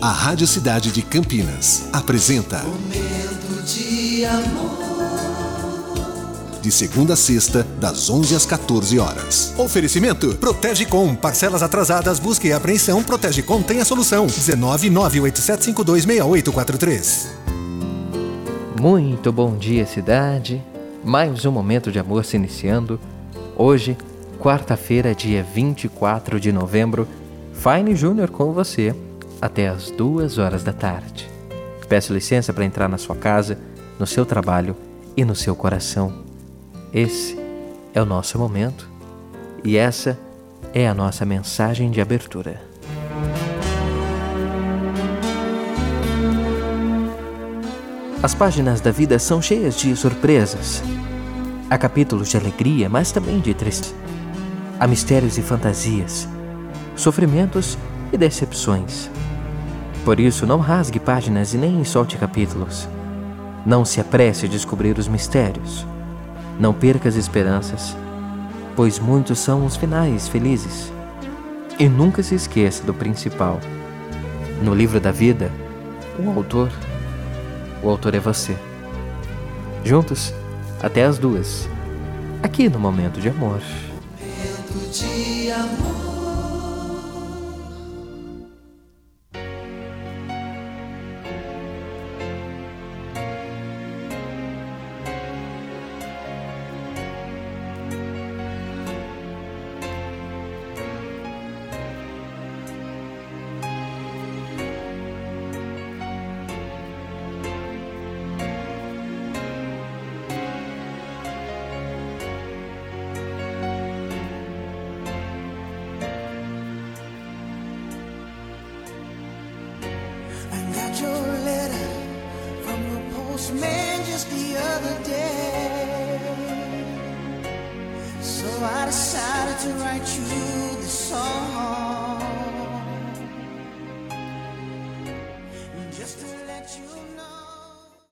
A Rádio Cidade de Campinas apresenta Momento de amor. De segunda a sexta, das 11 às 14 horas. Oferecimento Protege Com. Parcelas atrasadas, busca e apreensão. Protege Com tem a solução. 19 987526843. Muito bom dia, cidade. Mais um momento de amor se iniciando. Hoje, quarta-feira, dia 24 de novembro. Fine Júnior com você até as duas horas da tarde. Peço licença para entrar na sua casa, no seu trabalho e no seu coração. Esse é o nosso momento e essa é a nossa mensagem de abertura. As páginas da vida são cheias de surpresas. Há capítulos de alegria, mas também de tristeza. Há mistérios e fantasias, sofrimentos e decepções. Por isso, não rasgue páginas e nem solte capítulos. Não se apresse a descobrir os mistérios. Não perca as esperanças, pois muitos são os finais felizes. E nunca se esqueça do principal. No livro da vida, o autor, o autor é você. Juntos, até as duas, aqui no Momento de Amor. Momento de amor. Postman just the other day. So I decided to write you.